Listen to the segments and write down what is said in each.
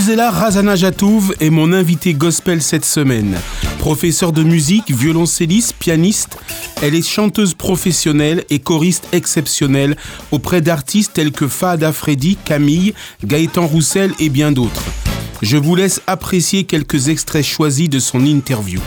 Gisela Razana-Jatouv est mon invitée gospel cette semaine. Professeure de musique, violoncelliste, pianiste, elle est chanteuse professionnelle et choriste exceptionnelle auprès d'artistes tels que Fahad Freddy, Camille, Gaëtan Roussel et bien d'autres. Je vous laisse apprécier quelques extraits choisis de son interview.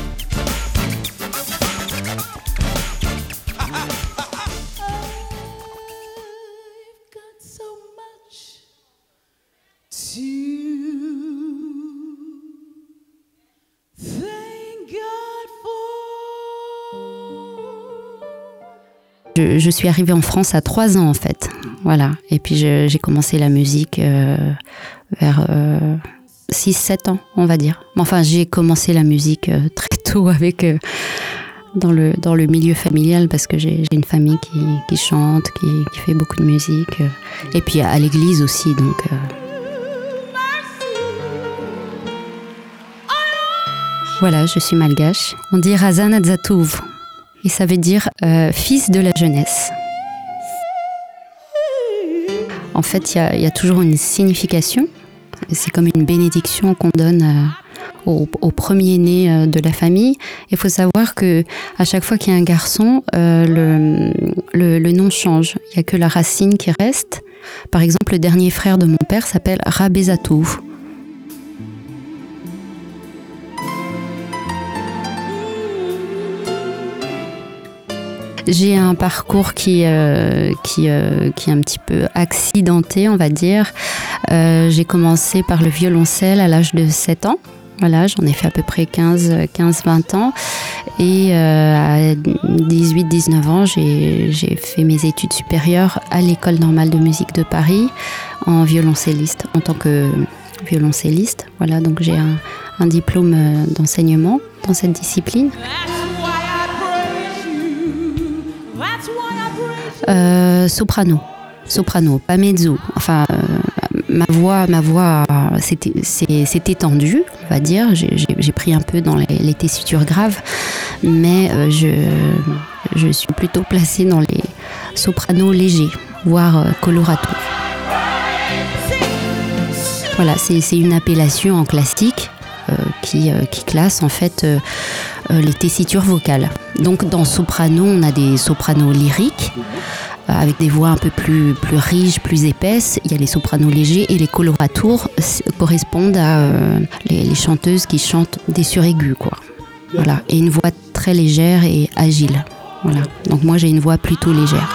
Je, suis arrivée en France à trois ans en fait. Voilà. Et puis j'ai commencé la musique euh, vers 6-7 euh, ans, on va dire. Enfin, j'ai commencé la musique euh, très tôt avec dans le, dans le milieu familial parce que j'ai une famille qui, chante, qui, fait beaucoup de musique. et puis à l'église aussi, donc. Voilà, je suis malgache. On dit Razan Adzatouv et ça veut dire euh, fils de la jeunesse. En fait, il y, a toujours une signification. C'est comme une bénédiction qu'on donne euh, au, premier-né euh, de la famille. Il faut savoir que à chaque fois qu'il y a un garçon, le, nom change. Il n'y a que la racine qui reste. Par exemple, le dernier frère de mon père s'appelle Rabezatou. J'ai un parcours qui, euh, qui, euh, qui est un petit peu accidenté, on va dire. Euh, j'ai commencé par le violoncelle à l'âge de 7 ans. Voilà, j'en ai fait à peu près 15-20 ans. Et à 18-19 ans, j'ai fait mes études supérieures à l'École normale de musique de Paris en violoncelliste, en tant que violoncelliste. Voilà, donc j'ai un, un diplôme d'enseignement dans cette discipline. Soprano. Soprano, pas mezzo. Enfin, euh, ma voix, ma voix s'est étendue, on va dire. J'ai pris un peu dans les, tessitures graves, mais euh, je, je suis plutôt placée dans les sopranos légers, voire colorato. Voilà, c'est une appellation en classique qui, qui, classe en fait les tessitures vocales. Donc dans soprano, on a des sopranos lyriques euh, avec des voix un peu plus, plus riches, plus épaisses. Il y a les sopranos légers et les coloratours correspondent à euh, les, chanteuses qui chantent des suraigus, quoi. Voilà, et une voix très légère et agile. Voilà. Donc moi j'ai une voix plutôt légère.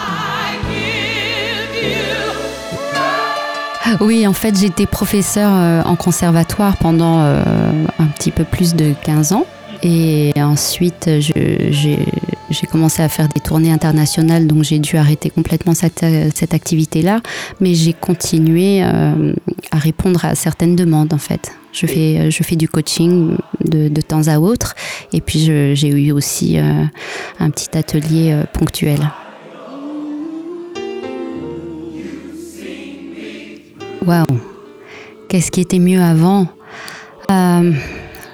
Oui, en fait j'étais professeur euh, en conservatoire pendant un petit peu plus de 15 ans. Et ensuite, j'ai commencé à faire des tournées internationales, donc j'ai dû arrêter complètement cette, cette activité-là. Mais j'ai continué euh, à répondre à certaines demandes, en fait. Je fais, je fais du coaching de, de temps à autre. Et puis, j'ai eu aussi euh, un petit atelier euh, ponctuel. Waouh! Qu'est-ce qui était mieux avant?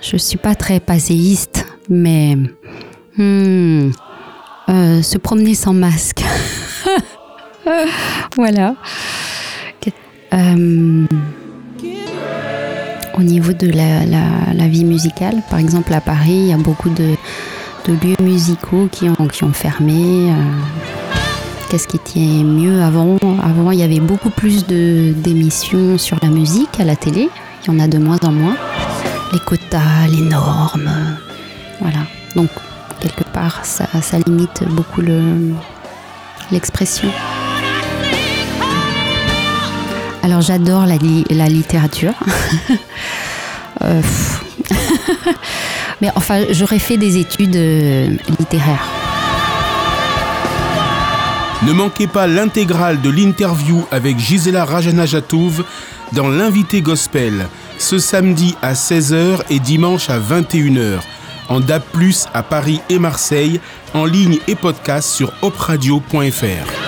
Je suis pas très passéiste, mais hmm, euh, se promener sans masque. voilà. Euh, au niveau de la, vie musicale, par exemple à Paris, il y a beaucoup de, lieux musicaux qui ont, qui ont fermé. Euh, qu'est-ce qui était mieux avant? Avant, il y avait beaucoup plus d'émissions sur la musique à la télé. Il y en a de moins en moins les quotas, les normes. Voilà. Donc, quelque part, ça, limite beaucoup l'expression. Alors, j'adore la, la, littérature. Euh, mais enfin, j'aurais fait des études euh, littéraires. Ne manquez pas l'intégrale de l'interview avec Gisela Rajanajatouv dans l'invité gospel ce samedi à 16h et dimanche à 21h en DAB+, à Paris et Marseille, en ligne et podcast sur opradio.fr.